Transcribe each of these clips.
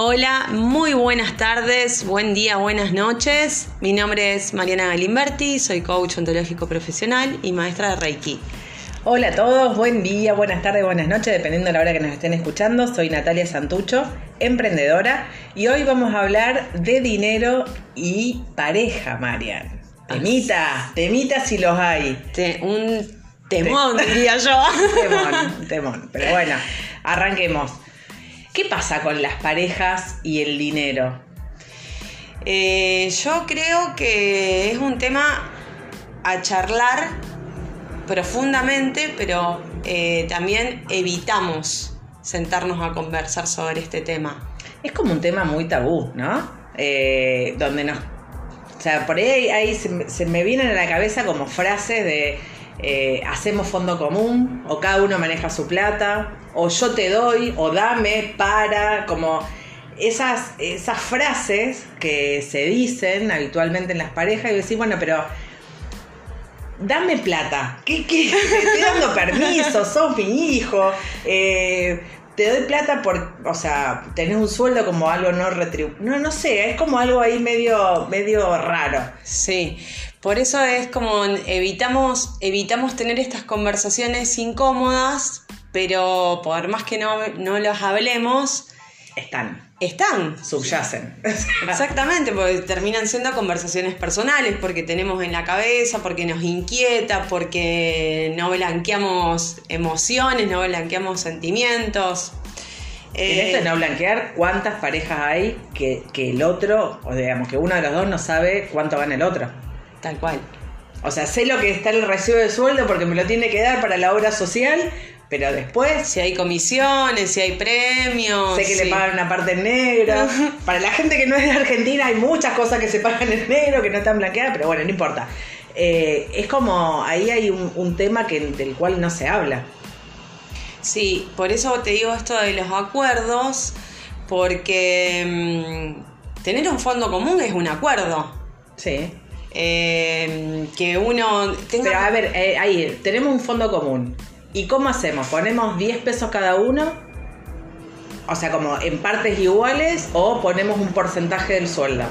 Hola, muy buenas tardes, buen día, buenas noches. Mi nombre es Mariana Galimberti, soy coach ontológico profesional y maestra de Reiki. Hola a todos, buen día, buenas tardes, buenas noches, dependiendo de la hora que nos estén escuchando. Soy Natalia Santucho, emprendedora, y hoy vamos a hablar de dinero y pareja, Marian. Temita, temita si los hay. Te- un temón, diría yo. Temón, temón. Pero bueno, arranquemos. ¿Qué pasa con las parejas y el dinero? Eh, yo creo que es un tema a charlar profundamente, pero eh, también evitamos sentarnos a conversar sobre este tema. Es como un tema muy tabú, ¿no? Eh, donde nos. O sea, por ahí, se me vienen a la cabeza como frases de eh, hacemos fondo común, o cada uno maneja su plata, o yo te doy, o dame para, como esas, esas frases que se dicen habitualmente en las parejas y decís, bueno, pero dame plata. ¿Qué, qué? Te estoy dando permiso, sos mi hijo. eh, te doy plata por, o sea, tenés un sueldo como algo no retribuido. No, no sé, es como algo ahí medio, medio raro. Sí, por eso es como evitamos, evitamos tener estas conversaciones incómodas, pero por más que no, no las hablemos, Están, están. subyacen. Exactamente, porque terminan siendo conversaciones personales, porque tenemos en la cabeza, porque nos inquieta, porque no blanqueamos emociones, no blanqueamos sentimientos. En Eh, esto de no blanquear, ¿cuántas parejas hay que, que el otro, o digamos que uno de los dos no sabe cuánto gana el otro? Tal cual. O sea, sé lo que está el recibo de sueldo porque me lo tiene que dar para la obra social, pero después Si hay comisiones, si hay premios. sé que sí. le pagan una parte en negro. Para la gente que no es de Argentina hay muchas cosas que se pagan en negro, que no están blanqueadas, pero bueno, no importa. Eh, es como, ahí hay un, un tema que, del cual no se habla. Sí, por eso te digo esto de los acuerdos, porque mm, tener un fondo común es un acuerdo. Sí. Eh, que uno tenga... Pero a ver, eh, ahí tenemos un fondo común. ¿Y cómo hacemos? ¿Ponemos 10 pesos cada uno? O sea, como en partes iguales o ponemos un porcentaje del sueldo.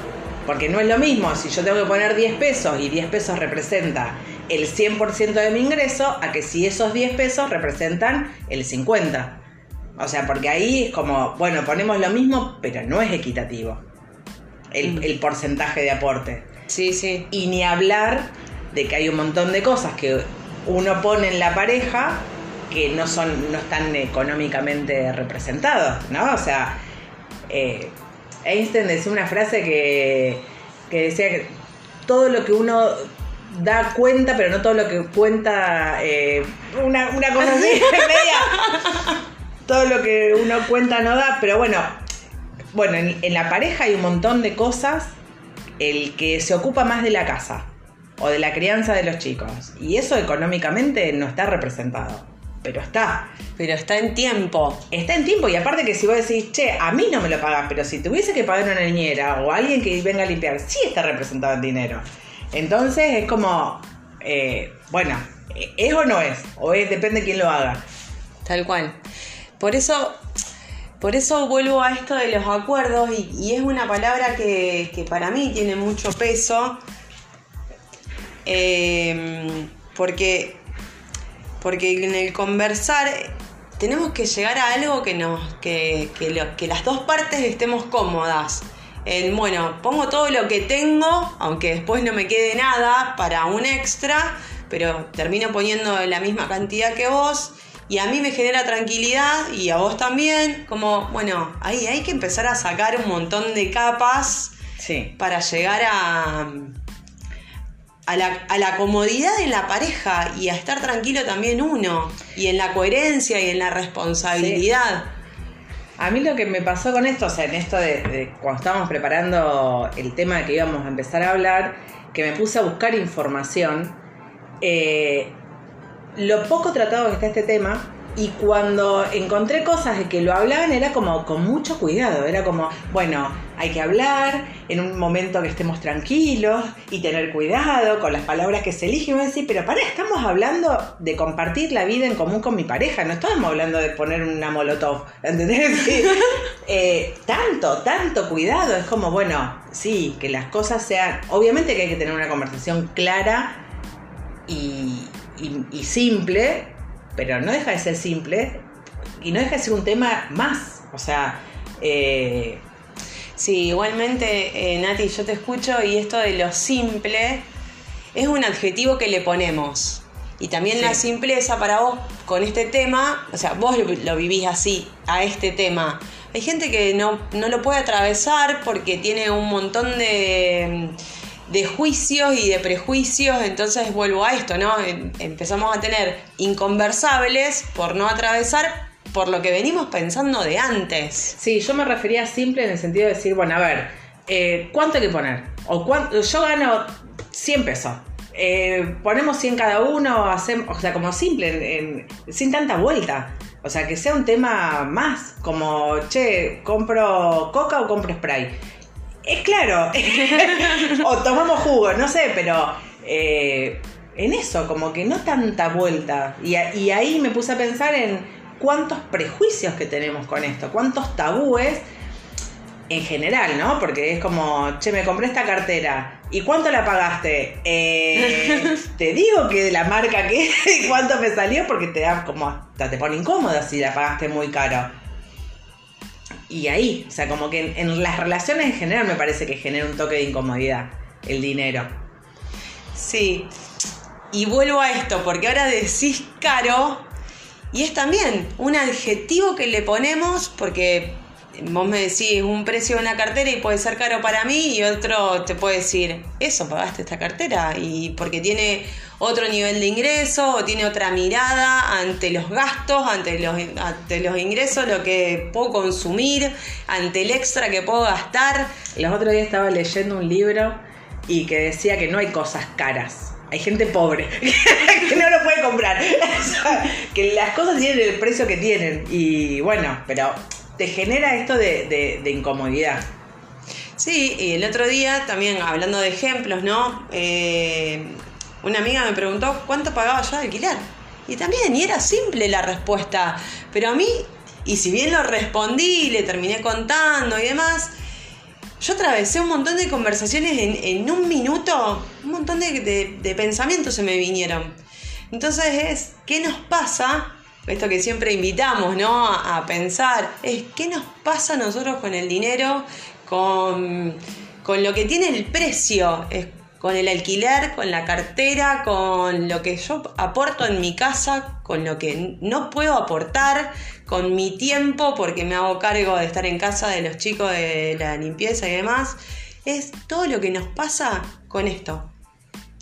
Porque no es lo mismo si yo tengo que poner 10 pesos y 10 pesos representa el 100% de mi ingreso a que si esos 10 pesos representan el 50%. O sea, porque ahí es como, bueno, ponemos lo mismo, pero no es equitativo el, Mm. el porcentaje de aporte. Sí, sí. Y ni hablar de que hay un montón de cosas que uno pone en la pareja que no son, no están económicamente representados, ¿no? O sea, eh, Einstein decía una frase que, que decía que todo lo que uno da cuenta, pero no todo lo que cuenta, eh, una, una cosa así, media. Todo lo que uno cuenta no da, pero bueno, bueno, en, en la pareja hay un montón de cosas. El que se ocupa más de la casa o de la crianza de los chicos. Y eso económicamente no está representado. Pero está. Pero está en tiempo. Está en tiempo. Y aparte que si vos decís, che, a mí no me lo pagan, pero si tuviese que pagar una niñera o alguien que venga a limpiar, sí está representado en dinero. Entonces es como, eh, bueno, ¿es o no es? O es, depende de quién lo haga. Tal cual. Por eso, por eso vuelvo a esto de los acuerdos y, es una palabra que, para mí tiene mucho peso. eh, porque, porque en el conversar tenemos que llegar a algo que nos, que, que que las dos partes estemos cómodas. El, bueno, pongo todo lo que tengo, aunque después no me quede nada para un extra, pero termino poniendo la misma cantidad que vos y a mí me genera tranquilidad y a vos también, como, bueno, ahí hay que empezar a sacar un montón de capas Sí. para llegar a, a, la, a la comodidad en la pareja y a estar tranquilo también uno, y en la coherencia y en la responsabilidad. A mí lo que me pasó con esto, o sea, en esto de, de cuando estábamos preparando el tema que íbamos a empezar a hablar, que me puse a buscar información, eh, lo poco tratado que está este tema Y cuando encontré cosas de que lo hablaban era como con mucho cuidado, era como, bueno, hay que hablar en un momento que estemos tranquilos y tener cuidado con las palabras que se eligen y decir, pero para, estamos hablando de compartir la vida en común con mi pareja, no estamos hablando de poner una molotov, ¿entendés? Eh, tanto, tanto cuidado, es como, bueno, sí, que las cosas sean, obviamente que hay que tener una conversación clara y, y simple, pero no deja de ser simple y no deja de ser un tema más. O sea, eh... sí, igualmente, eh, Nati, yo te escucho y esto de lo simple es un adjetivo que le ponemos. Y también la simpleza para vos con este tema, o sea, vos lo, vivís así, a este tema. Hay gente que no, no lo puede atravesar porque tiene un montón de de juicios y de prejuicios, entonces vuelvo a esto, ¿no? Em, empezamos a tener inconversables por no atravesar por lo que venimos pensando de antes. Sí, yo me refería simple en el sentido de decir, bueno, a ver, eh, ¿cuánto hay que poner? O cuánto, yo gano 100 pesos. Eh, ponemos 100 cada uno, hacemos, o sea, como simple, sin tanta vuelta. O sea, que sea un tema más, como, che, ¿compro coca o compro spray? Es claro. o tomamos jugo, no sé, pero eh, en eso, como que no tanta vuelta. Y, y, ahí me puse a pensar en cuántos prejuicios que tenemos con esto, cuántos tabúes en general, ¿no? Porque es como, che, me compré esta cartera. ¿Y cuánto la pagaste? Eh, te digo que de la marca que y cuánto me salió porque te da como, te pone incómoda si la pagaste muy caro y ahí, o sea, como que en, las relaciones en general me parece que genera un toque de incomodidad el dinero. Sí, y vuelvo a esto, porque ahora decís caro, y es también un adjetivo que le ponemos, porque vos me decís un precio de una cartera y puede ser caro para mí y otro te puede decir, eso pagaste esta cartera y porque tiene otro nivel de ingreso o tiene otra mirada ante los gastos, ante los, ante los ingresos, lo que puedo consumir, ante el extra que puedo gastar. Los otros días estaba leyendo un libro y que decía que no hay cosas caras. Hay gente pobre que no lo puede comprar. que las cosas tienen el precio que tienen. Y bueno, pero te genera esto de, incomodidad. Sí, y el otro día también hablando de ejemplos, ¿no? Eh, una amiga me preguntó cuánto pagaba yo de alquiler. Y también, y era simple la respuesta. Pero a mí, y si bien lo respondí le terminé contando y demás, yo atravesé un montón de conversaciones en, un minuto, un montón de, de pensamientos se me vinieron. Entonces es, ¿qué nos pasa esto que siempre invitamos, ¿no? A, pensar, es qué nos pasa a nosotros con el dinero, con, lo que tiene el precio, con el alquiler, con la cartera, con lo que yo aporto en mi casa, con lo que no puedo aportar, con mi tiempo, porque me hago cargo de estar en casa de los chicos de la limpieza y demás. Es todo lo que nos pasa con esto.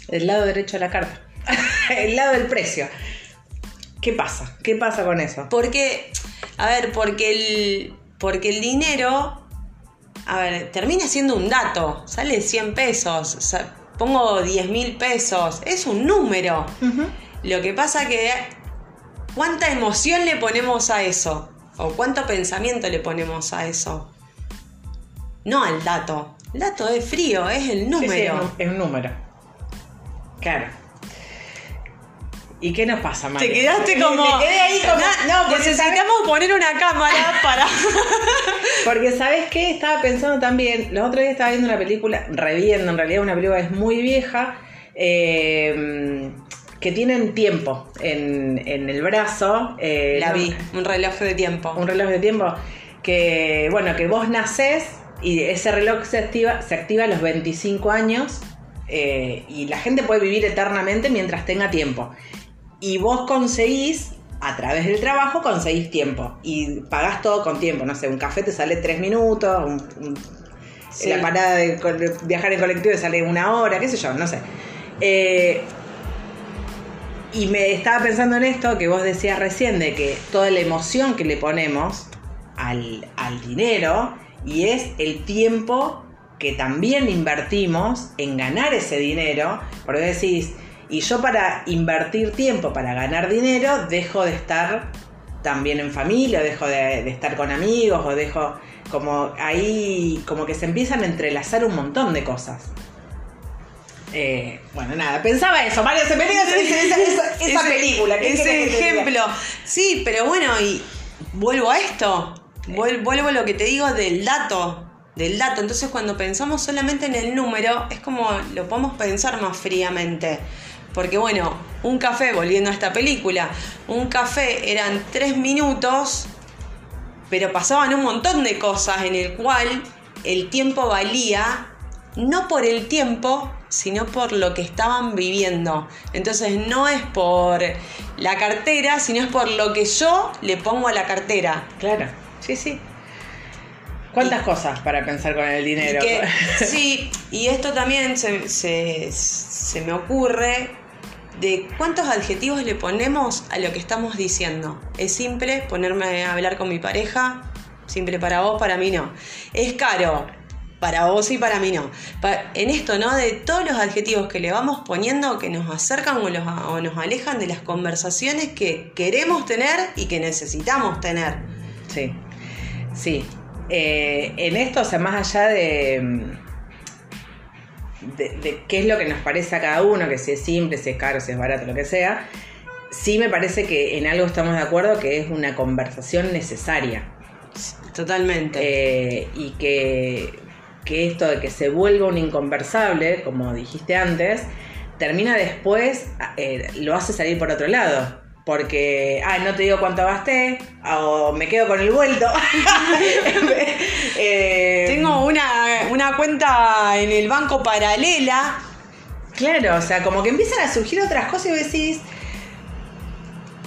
El lado derecho de la carta. el lado del precio. ¿Qué pasa? ¿Qué pasa con eso? Porque, a ver, porque el, porque el dinero, a ver, termina siendo un dato, sale 100 pesos, pongo 10 mil pesos, es un número. Lo que pasa que, ¿cuánta emoción le ponemos a eso? ¿O cuánto pensamiento le ponemos a eso? No al dato. El dato es frío, es el número. es un número. Claro. ¿Y qué nos pasa, María? Te quedaste como. Me quedé ahí como. No, necesitamos poner una cámara para. porque, ¿sabes qué? Estaba pensando también. Los otros días estaba viendo una película, reviendo en realidad, una película que es muy vieja. Eh, que tienen tiempo en, el brazo. Eh, La vi, un reloj de tiempo. Un reloj de tiempo. Que, bueno, que vos nacés y ese reloj se activa, se activa a los 25 años. Eh, y la gente puede vivir eternamente mientras tenga tiempo y vos conseguís, a través del trabajo, conseguís tiempo y pagás todo con tiempo. No sé, un café te sale tres minutos, la parada de viajar en colectivo te sale una hora, qué sé yo, no sé. Eh, y me estaba pensando en esto que vos decías recién, de que toda la emoción que le ponemos al, al dinero y es el tiempo que también invertimos en ganar ese dinero, porque decís, y yo para invertir tiempo, para ganar dinero, dejo de estar también en familia, dejo de, de estar con amigos, o dejo como ahí, como que se empiezan a entrelazar un montón de cosas. Eh, bueno, nada, pensaba eso, Mario, se me esa, esa, esa, esa Ese- película. ¿qué Ese ejemplo. Sí, pero bueno, y vuelvo a esto. Vuel- Vuelvo a lo que te digo del dato. Del dato. Entonces, cuando pensamos solamente en el número, es como lo podemos pensar más fríamente. Porque, bueno, un café, volviendo a esta película, un café eran tres minutos, pero pasaban un montón de cosas en el cual el tiempo valía no por el tiempo, sino por lo que estaban viviendo. Entonces no es por la cartera, sino es por lo que yo le pongo a la cartera. Claro, sí, sí. ¿Cuántas cosas para pensar con el Y dinero? que, sí, y esto también se, se- se me ocurre de cuántos adjetivos le ponemos a lo que estamos diciendo. Es simple ponerme a hablar con mi pareja, simple para vos, para mí no. Es caro, para vos y para mí no. En esto, ¿no? De todos los adjetivos que le vamos poniendo que nos acercan o, los- o nos alejan de las conversaciones que queremos tener y que necesitamos tener. Sí, sí. Eh, en esto, o sea, más allá de, de, de qué es lo que nos parece a cada uno, que si es simple, si es caro, si es barato, lo que sea, sí me parece que en algo estamos de acuerdo, que es una conversación necesaria. Totalmente. Eh, y que, que esto de que se vuelva un inconversable, como dijiste antes, termina después, eh, lo hace salir por otro lado. Porque, ah, no te digo cuánto gasté, o me quedo con el vuelto. Eh, Tengo una, una cuenta en el banco paralela. Claro, o sea, como que empiezan a surgir otras cosas y vos decís,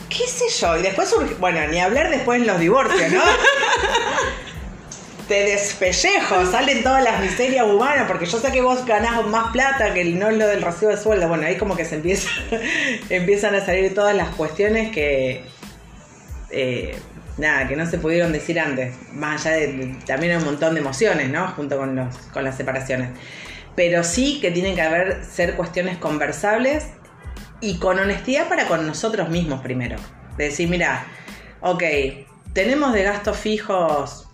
qué sé yo, y después surge, bueno, ni hablar después en los divorcios, ¿no? Te despellejo, salen todas las miserias humanas, porque yo sé que vos ganás más plata que el- no lo del recibo de sueldo. Bueno, ahí como que se empieza, empiezan a salir todas las cuestiones que, eh, nada, que no se pudieron decir antes. Más allá de, también hay un montón de emociones, ¿no? Junto con, los, con las separaciones. Pero sí que tienen que haber, ser cuestiones conversables y con honestidad para con nosotros mismos primero. De decir, mira, ok, tenemos de gastos fijos,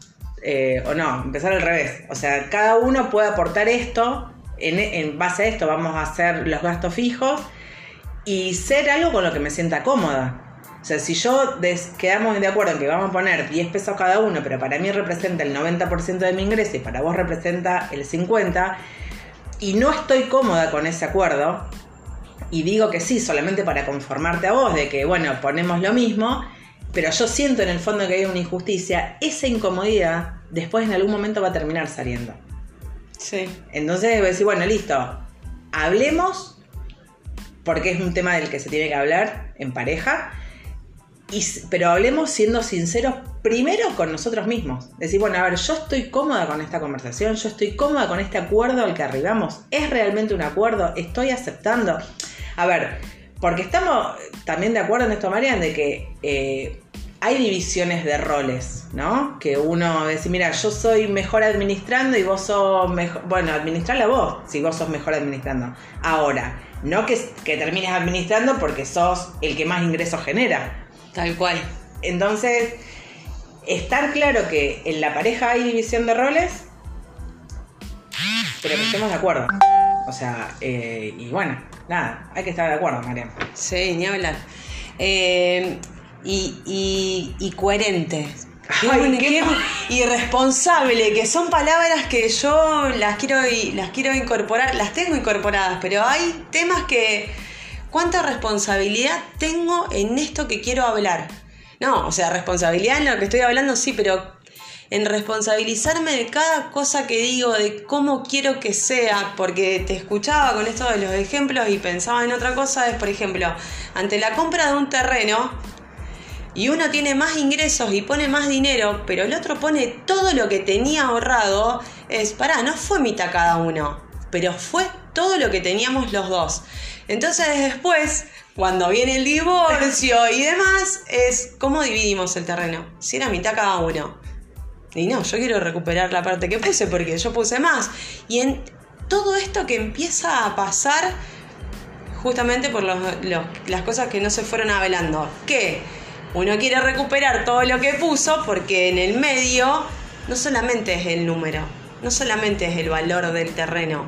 eh, o no, empezar al revés. O sea, cada uno puede aportar esto, en, en base a esto vamos a hacer los gastos fijos y ser algo con lo que me sienta cómoda. O sea, si yo quedamos de acuerdo en que vamos a poner 10 pesos cada uno, pero para mí representa el 90% de mi ingreso y para vos representa el 50%, y no estoy cómoda con ese acuerdo, y digo que sí solamente para conformarte a vos, de que, bueno, ponemos lo mismo, pero yo siento en el fondo que hay una injusticia, esa incomodidad después en algún momento va a terminar saliendo. Sí. Entonces voy a decir, bueno, listo, hablemos, porque es un tema del que se tiene que hablar en pareja, y, pero hablemos siendo sinceros primero con nosotros mismos. Decir, bueno, a ver, yo estoy cómoda con esta conversación, yo estoy cómoda con este acuerdo al que arribamos. ¿Es realmente un acuerdo? ¿Estoy aceptando? A ver, porque estamos también de acuerdo en esto, Marian, de que eh, hay divisiones de roles, ¿no? Que uno dice, mira, yo soy mejor administrando y vos sos mejor. Bueno, administrala vos, si vos sos mejor administrando. Ahora, no que, que termines administrando porque sos el que más ingresos genera. Tal cual. Entonces, estar claro que en la pareja hay división de roles, pero que estemos de acuerdo. O sea, eh, y bueno, nada, hay que estar de acuerdo, Mariam. Sí, ni hablar. Eh, y, y, y coherente. Qué Ay, irresponsable, que son palabras que yo las quiero, las quiero incorporar, las tengo incorporadas, pero hay temas que. ¿Cuánta responsabilidad tengo en esto que quiero hablar? No, o sea, responsabilidad en lo que estoy hablando sí, pero en responsabilizarme de cada cosa que digo, de cómo quiero que sea, porque te escuchaba con esto de los ejemplos y pensaba en otra cosa, es por ejemplo, ante la compra de un terreno y uno tiene más ingresos y pone más dinero, pero el otro pone todo lo que tenía ahorrado, es, pará, no fue mitad cada uno, pero fue todo lo que teníamos los dos. Entonces después, cuando viene el divorcio y demás, es cómo dividimos el terreno, si era mitad cada uno. Y no, yo quiero recuperar la parte que puse porque yo puse más. Y en todo esto que empieza a pasar justamente por las cosas que no se fueron hablando. Que uno quiere recuperar todo lo que puso porque en el medio no solamente es el número, no solamente es el valor del terreno,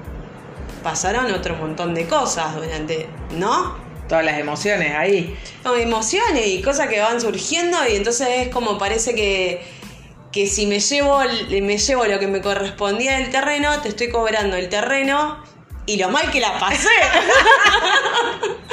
pasaron otro montón de cosas durante, ¿no? Todas las emociones ahí. No, emociones y cosas que van surgiendo y entonces es como parece que, que si me llevo, me llevo lo que me correspondía del terreno, te estoy cobrando el terreno y lo mal que la pasé.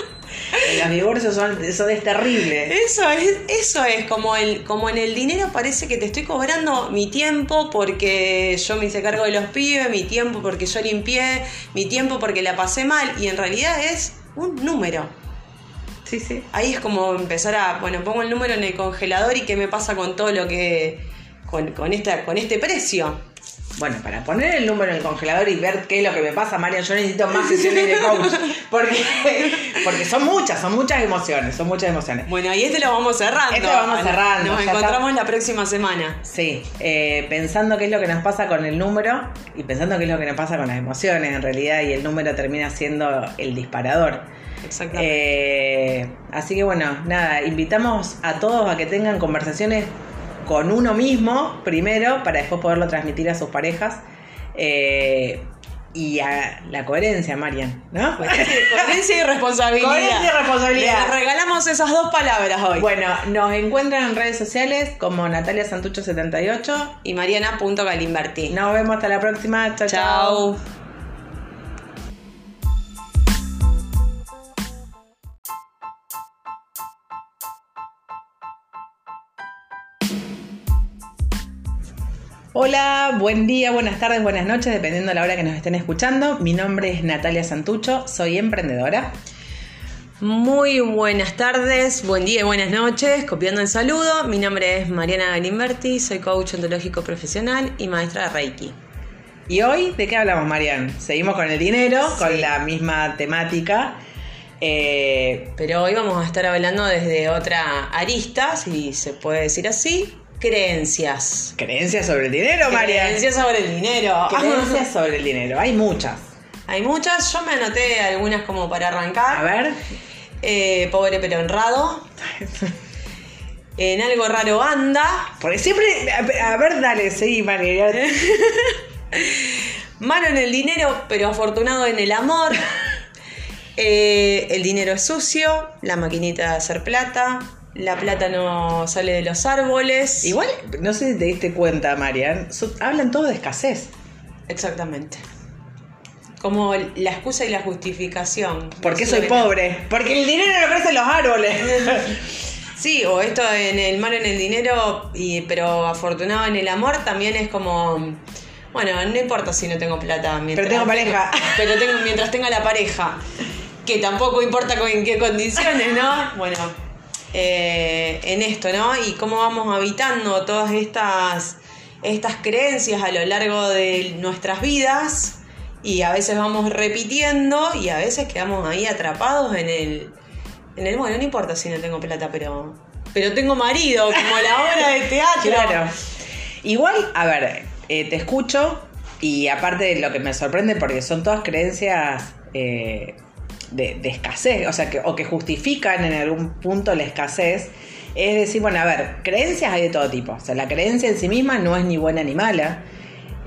Los divorcios son, eso es terrible. Eso es, eso es como el, como en el dinero parece que te estoy cobrando mi tiempo porque yo me hice cargo de los pibes, mi tiempo porque yo limpié, mi tiempo porque la pasé mal, y en realidad es un número. Sí, sí. Ahí es como empezar a, bueno, pongo el número en el congelador y qué me pasa con todo lo que, con, con, esta, con este precio. Bueno, para poner el número en el congelador y ver qué es lo que me pasa, Marian, yo necesito más sesiones de coach. Porque, porque son muchas, son muchas emociones, son muchas emociones. Bueno, y este lo vamos cerrando. Este lo vamos cerrando. Nos encontramos está. la próxima semana. Sí, eh, pensando qué es lo que nos pasa con el número y pensando qué es lo que nos pasa con las emociones en realidad y el número termina siendo el disparador. Exactamente. Eh, así que bueno, nada, invitamos a todos a que tengan conversaciones con uno mismo primero para después poderlo transmitir a sus parejas. Eh, y a la coherencia, Marian, ¿no? Coherencia y responsabilidad. Coherencia y responsabilidad. Les regalamos esas dos palabras hoy. Bueno, nos encuentran en redes sociales como Natalia Santucho78. Y Mariana.galimberti. Nos vemos hasta la próxima. Chao, chao. Hola, buen día, buenas tardes, buenas noches, dependiendo de la hora que nos estén escuchando. Mi nombre es Natalia Santucho, soy emprendedora. Muy buenas tardes, buen día y buenas noches. Copiando el saludo, mi nombre es Mariana Galimberti, soy coach ontológico profesional y maestra de Reiki. ¿Y hoy de qué hablamos, Marian? Seguimos con el dinero, Sí. con la misma temática. Eh, Pero hoy vamos a estar hablando desde otra arista, si se puede decir así, creencias. creencias sobre el dinero, Marian. Creencias sobre el dinero. Creencias sobre el dinero, hay muchas. Hay muchas, yo me anoté algunas como para arrancar. A ver, Eh, pobre pero honrado. En algo raro anda. porque siempre. A, ver, dale, seguí, Marian. Malo en el dinero, pero afortunado en el amor. Eh, el dinero es sucio, la maquinita de hacer plata, la plata no sale de los árboles. Igual, no sé si te diste cuenta, Marian, so- hablan todos de escasez. Exactamente. Como la excusa y la justificación. ¿Por qué soy pobre? Porque el dinero no crece en los árboles. Sí, o esto en el malo en el dinero, y, pero afortunado en el amor también es como. Bueno, no importa si no tengo plata. Mientras Pero tengo pareja. Pero tengo, mientras tenga la pareja. Que tampoco importa en qué condiciones, ¿no? Bueno, eh, en esto, ¿no? Y cómo vamos habitando todas estas, estas creencias a lo largo de nuestras vidas. Y a veces vamos repitiendo y a veces quedamos ahí atrapados en el, en el, bueno, no importa si no tengo plata, pero, pero tengo marido, como la obra de teatro. Claro. Igual, a ver, eh, te escucho y aparte de lo que me sorprende, porque son todas creencias eh, de, escasez, o sea, que, o que justifican en algún punto la escasez, es decir, bueno, a ver, creencias hay de todo tipo. O sea, la creencia en sí misma no es ni buena ni mala.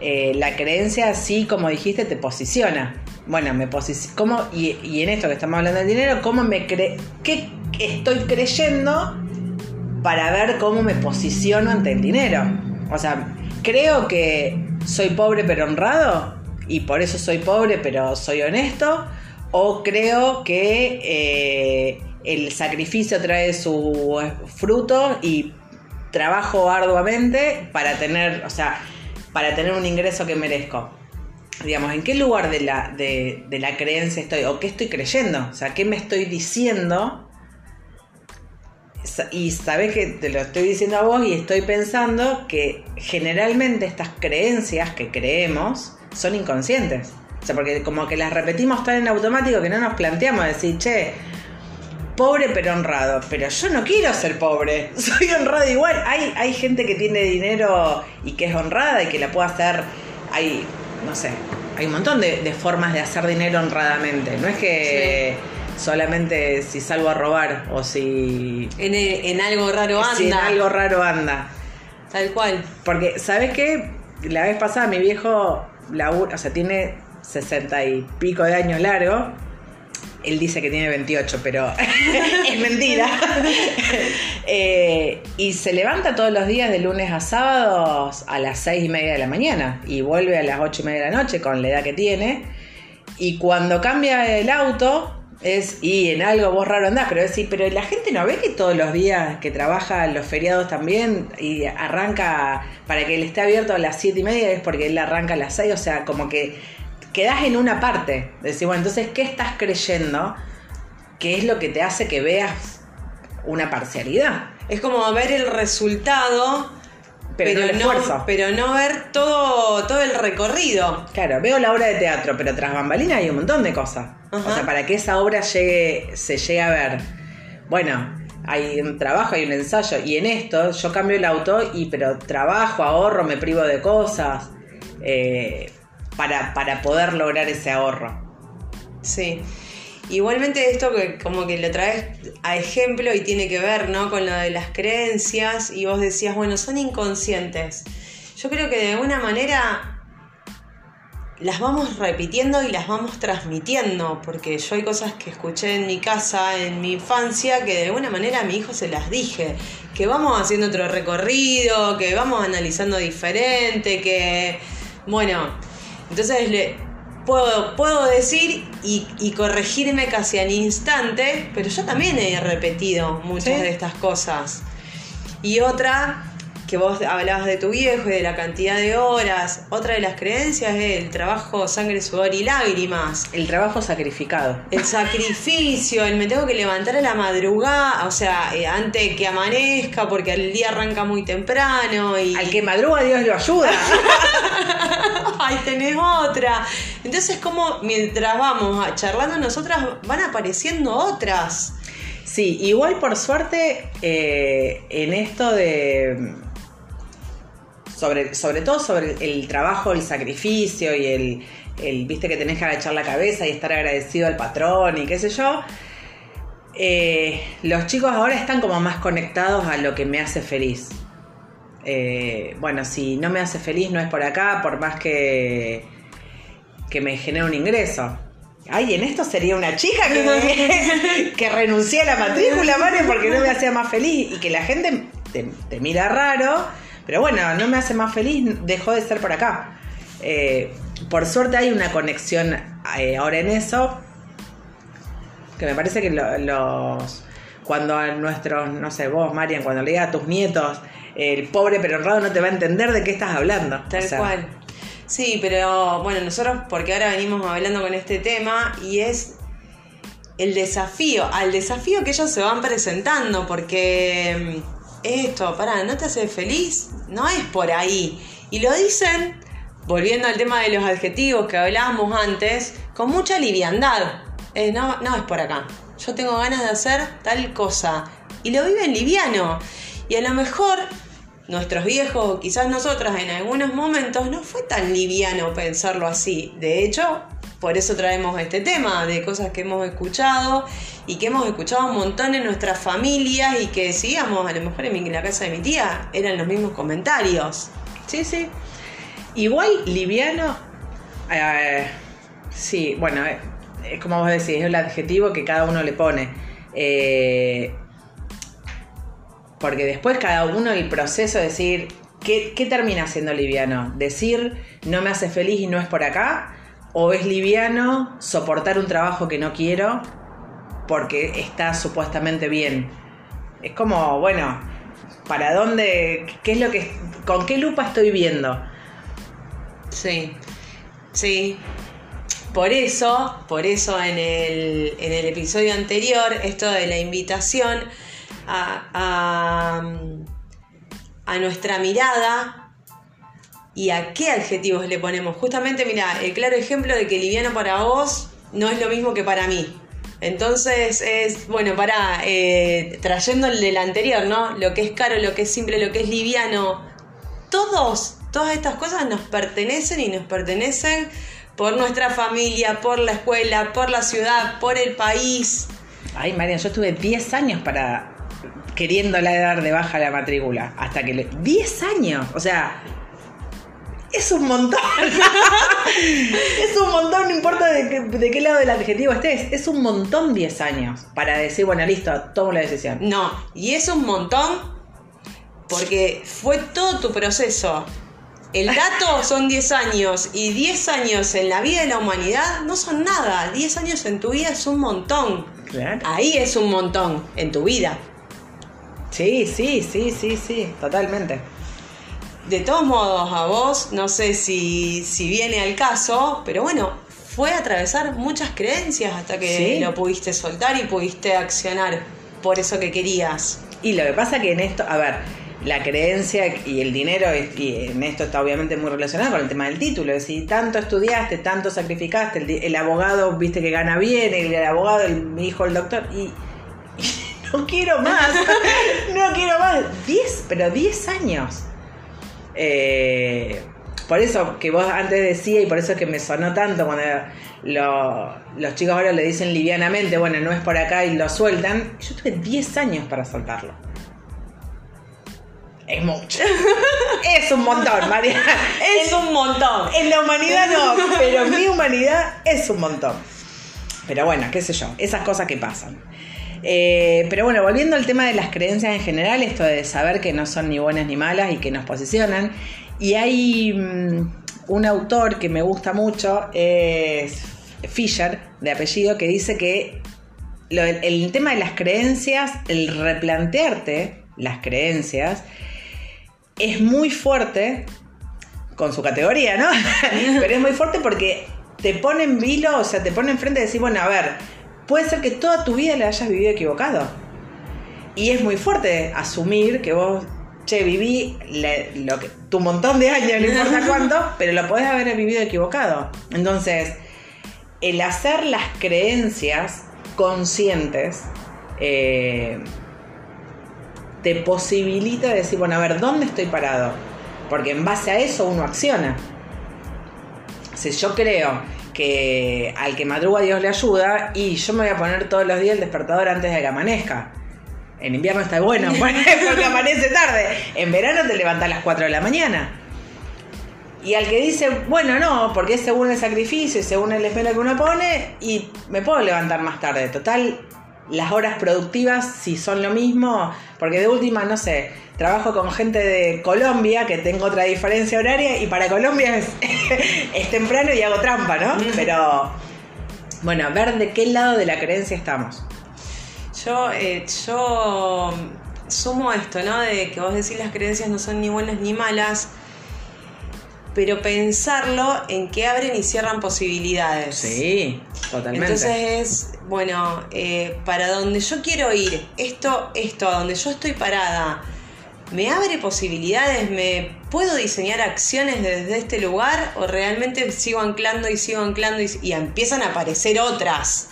Eh, la creencia sí, como dijiste, te posiciona. Bueno, me posiciona. Y, y en esto que estamos hablando del dinero, ¿cómo me cre ¿qué estoy creyendo para ver cómo me posiciono ante el dinero? O sea, creo que soy pobre pero honrado y por eso soy pobre pero soy honesto. O creo que eh, el sacrificio trae su fruto y trabajo arduamente para tener, o sea, para tener un ingreso que merezco. Digamos, ¿en qué lugar de la, de, de la creencia estoy? ¿O qué estoy creyendo? O sea, ¿qué me estoy diciendo? Y sabes que te lo estoy diciendo a vos y estoy pensando que generalmente estas creencias que creemos son inconscientes. Sea, porque como que las repetimos tan en automático que no nos planteamos decir, che, pobre pero honrado. Pero yo no quiero ser pobre, soy honrado igual. Hay, hay gente que tiene dinero y que es honrada y que la puede hacer. Hay, no sé, hay un montón de, de formas de hacer dinero honradamente. No es que solamente si salgo a robar o si, En, en algo raro anda. si en algo raro anda. Tal cual. Porque, ¿sabes qué? La vez pasada mi viejo, labura, o sea, tiene sesenta y pico de años largo. Él dice que tiene 28, pero es mentira. Eh, y se levanta todos los días de lunes a sábados a las seis y media de la mañana y vuelve a las ocho y media de la noche con la edad que tiene. Y cuando cambia el auto, es, y en algo vos raro andás, pero decir, pero la gente no ve que todos los días que trabaja los feriados también y arranca para que él esté abierto a las siete y media es porque él arranca a las seis, o sea, como que quedás en una parte. Decir, bueno, entonces, ¿qué estás creyendo? ¿Qué es lo que te hace que veas una parcialidad? Es como ver el resultado, Pero, no el esfuerzo. pero no ver todo, todo el recorrido. Claro, veo la obra de teatro, pero tras bambalinas hay un montón de cosas. O sea, para que esa obra llegue, se llegue a ver. Bueno, hay un trabajo, hay un ensayo. Y en esto yo cambio el auto, y pero trabajo, ahorro, me privo de cosas. eh, para, para poder lograr ese ahorro. Sí. Igualmente esto que como que lo traes a ejemplo y tiene que ver, ¿no? Con lo de las creencias y vos decías, bueno, son inconscientes. Yo creo que de alguna manera las vamos repitiendo y las vamos transmitiendo, porque yo hay cosas que escuché en mi casa, en mi infancia, que de alguna manera a mi hijo se las dije, que vamos haciendo otro recorrido, que vamos analizando diferente, que, bueno, entonces le, puedo, puedo decir y, y corregirme casi al instante, pero yo también he repetido muchas Sí. de estas cosas. Y otra, que vos hablabas de tu viejo y de la cantidad de horas, otra de las creencias es el trabajo, sangre, sudor y lágrimas. El trabajo sacrificado. El sacrificio, el me tengo que levantar a la madrugada, o sea, eh, antes que amanezca, porque el día arranca muy temprano y... Al que madruga Dios lo ayuda. Ahí tenés otra. Entonces, como mientras vamos charlando nosotras, van apareciendo otras. Sí, igual por suerte eh, en esto de sobre, sobre todo sobre el trabajo, el sacrificio y el, el, viste que tenés que agachar la cabeza y estar agradecido al patrón y qué sé yo. eh, los chicos ahora están como más conectados a lo que me hace feliz. Eh, bueno, si no me hace feliz no es por acá, por más que, que me genere un ingreso. Ay, en esto sería una chica que, que renuncié a la matrícula, Mario, porque no me hacía más feliz. Y que la gente te, te mira raro, pero bueno, no me hace más feliz, dejó de ser por acá. Eh, por suerte hay una conexión eh, ahora en eso, que me parece que lo- los... Cuando a nuestros, no sé, vos, Marian, cuando le digas a tus nietos, el pobre pero honrado no te va a entender de qué estás hablando. Tal O sea, cual. Sí, pero bueno, nosotros, porque ahora venimos hablando con este tema y es el desafío, al desafío que ellos se van presentando, porque mm, esto, pará, ¿no te hace feliz? No es por ahí. Y lo dicen, volviendo al tema de los adjetivos que hablábamos antes, con mucha liviandad. Eh, no, no es por acá. Yo tengo ganas de hacer tal cosa. Y lo viven liviano. Y a lo mejor nuestros viejos, o quizás nosotras en algunos momentos, no fue tan liviano pensarlo así. De hecho, por eso traemos este tema de cosas que hemos escuchado y que hemos escuchado un montón en nuestras familias y que decíamos, a lo mejor en la casa de mi tía, eran los mismos comentarios. Sí, sí. Igual liviano. eh, sí, bueno, eh, es como vos decís, es el adjetivo que cada uno le pone. Eh, porque después cada uno el proceso de decir, ¿qué, termina siendo liviano? ¿Decir no me hace feliz y no es por acá? ¿O es liviano soportar un trabajo que no quiero porque está supuestamente bien? Es como, bueno, ¿para dónde? ¿Qué es lo que, con qué lupa estoy viendo? Sí, sí. Por eso, por eso en el, en el episodio anterior, esto de la invitación a, a, nuestra mirada y a qué adjetivos le ponemos. Justamente, mira, el claro ejemplo de que liviano para vos no es lo mismo que para mí. Entonces es, bueno, para, eh, trayendo el del anterior, ¿no? Lo que es caro, lo que es simple, lo que es liviano, todos, todas estas cosas nos pertenecen y nos pertenecen por nuestra familia, por la escuela, por la ciudad, por el país. Ay, María, yo tuve 10 años para queriéndola dar de baja la matrícula. Hasta que le. 10 años. O sea, es un montón. es un montón, no importa de, qué lado del adjetivo estés. Es un montón 10 años para decir, bueno, listo, tomo la decisión. No, y es un montón porque fue todo tu proceso. El dato son 10 años y 10 años en la vida de la humanidad no son nada. 10 años en tu vida es un montón. Ahí es un montón en tu vida. Sí, sí, sí, sí, sí, totalmente de todos modos, a vos, no sé si, si viene al caso, pero bueno, fue atravesar muchas creencias hasta que lo pudiste soltar y pudiste accionar por eso que querías. Y lo que pasa que en esto, a ver, la creencia y el dinero, y en esto está obviamente muy relacionado con el tema del título. Si tanto estudiaste, tanto sacrificaste, el, abogado, viste que gana bien, el, abogado, el, hijo, el doctor, y, no quiero más, no quiero más. 10, pero 10 años. Eh, por eso que vos antes decías y por eso es que me sonó tanto cuando los chicos ahora le dicen livianamente, bueno, no es por acá y lo sueltan. Yo tuve 10 años para soltarlo. Es mucho. es un montón, María. Es un montón. En la humanidad no, pero en mi humanidad es un montón. Pero bueno, qué sé yo, esas cosas que pasan. Eh, pero bueno, volviendo al tema de las creencias en general, esto de saber que no son ni buenas ni malas y que nos posicionan. Y hay mm, un autor que me gusta mucho, es Fisher, de apellido, que dice que el tema de las creencias, el replantearte las creencias, es muy fuerte con su categoría, ¿no? Pero es muy fuerte porque te pone en vilo, o sea, te pone enfrente y decir, bueno, a ver, puede ser que toda tu vida le hayas vivido equivocado. Y es muy fuerte asumir que vos, che, viví lo que, tu montón de años, no importa cuánto, pero lo podés haber vivido equivocado. Entonces, el hacer las creencias conscientes eh, te posibilita decir, bueno, a ver, ¿dónde estoy parado? Porque en base a eso uno acciona. Si yo creo que al que madruga Dios le ayuda y yo me voy a poner todos los días el despertador antes de que amanezca. En invierno está bueno porque amanece tarde. En verano te levantas a las 4 de la mañana. Y al que dice, bueno, no, porque es según el sacrificio y según el esmero que uno pone, y me puedo levantar más tarde. Total, las horas productivas, si son lo mismo, porque de última, no sé, trabajo con gente de Colombia, que tengo otra diferencia horaria, y para Colombia es, temprano y hago trampa, ¿no? Pero, bueno, ver de qué lado de la creencia estamos. Yo, eh, yo sumo esto, ¿no? De que vos decís las creencias no son ni buenas ni malas pero pensarlo en que abren y cierran posibilidades. Sí, totalmente. Entonces es, bueno, eh, para donde yo quiero ir, esto, esto, a donde yo estoy parada, ¿me abre posibilidades? ¿Me puedo diseñar acciones desde este lugar? ¿O realmente sigo anclando y sigo anclando y, y empiezan a aparecer otras?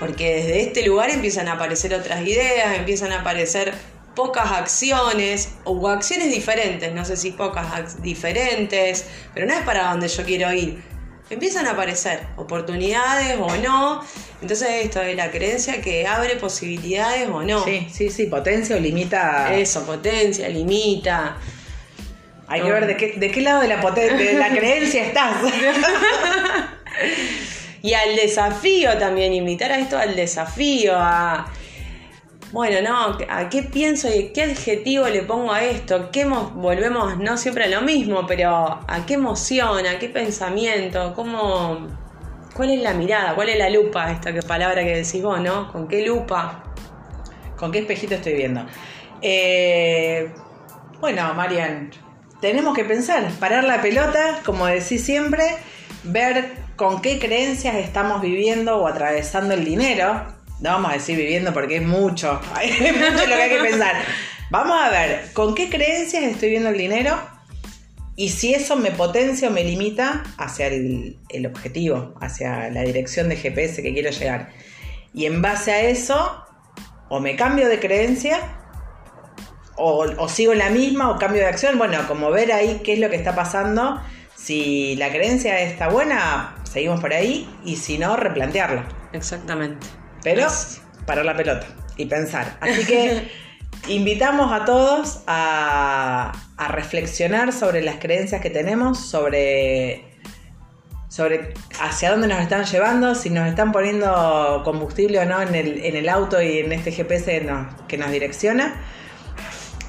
Porque desde este lugar empiezan a aparecer otras ideas, empiezan a aparecer pocas acciones o acciones diferentes, no sé si pocas diferentes, pero no es para donde yo quiero ir. Empiezan a aparecer oportunidades o no. Entonces esto es la creencia que abre posibilidades o no. Sí, sí, sí, potencia o limita. Eso, potencia, limita. Hay que ver de qué, de qué lado de la, de la creencia estás. y al desafío también, invitar a esto al desafío, a bueno, no, ¿a qué pienso y qué adjetivo le pongo a esto? ¿Qué volvemos no siempre a lo mismo, pero a qué emoción, a qué pensamiento, cómo, cuál es la mirada, cuál es la lupa, esta palabra que decís vos, ¿no? ¿Con qué lupa? ¿Con qué espejito estoy viendo? Eh, bueno, Marian, tenemos que pensar, parar la pelota, como decís siempre, ver con qué creencias estamos viviendo o atravesando el dinero no vamos a decir viviendo porque es mucho, es mucho lo que hay que pensar. Vamos a ver, ¿con qué creencias estoy viendo el dinero? Y si eso me potencia o me limita hacia el, objetivo, hacia la dirección de GPS que quiero llegar. Y en base a eso, o me cambio de creencia, o, o sigo la misma, o cambio de acción. Bueno, como ver ahí qué es lo que está pasando. Si la creencia está buena, seguimos por ahí y si no, replantearla. Exactamente. Pero parar la pelota y pensar. Así que invitamos a todos a, a reflexionar sobre las creencias que tenemos, sobre, sobre hacia dónde nos están llevando, si nos están poniendo combustible o no en el, en el auto y en este GPS nos- que nos direcciona.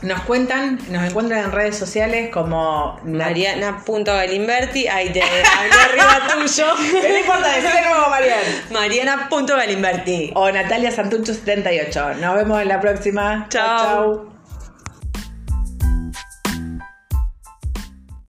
Nos cuentan, nos encuentran en redes sociales como Mariana.galimberti, ahí te hablé arriba tuyo. No importa, decirle como Mariana. Mariana.galimberti. O Natalia Santucho 78. Nos vemos en la próxima. Chao. chau.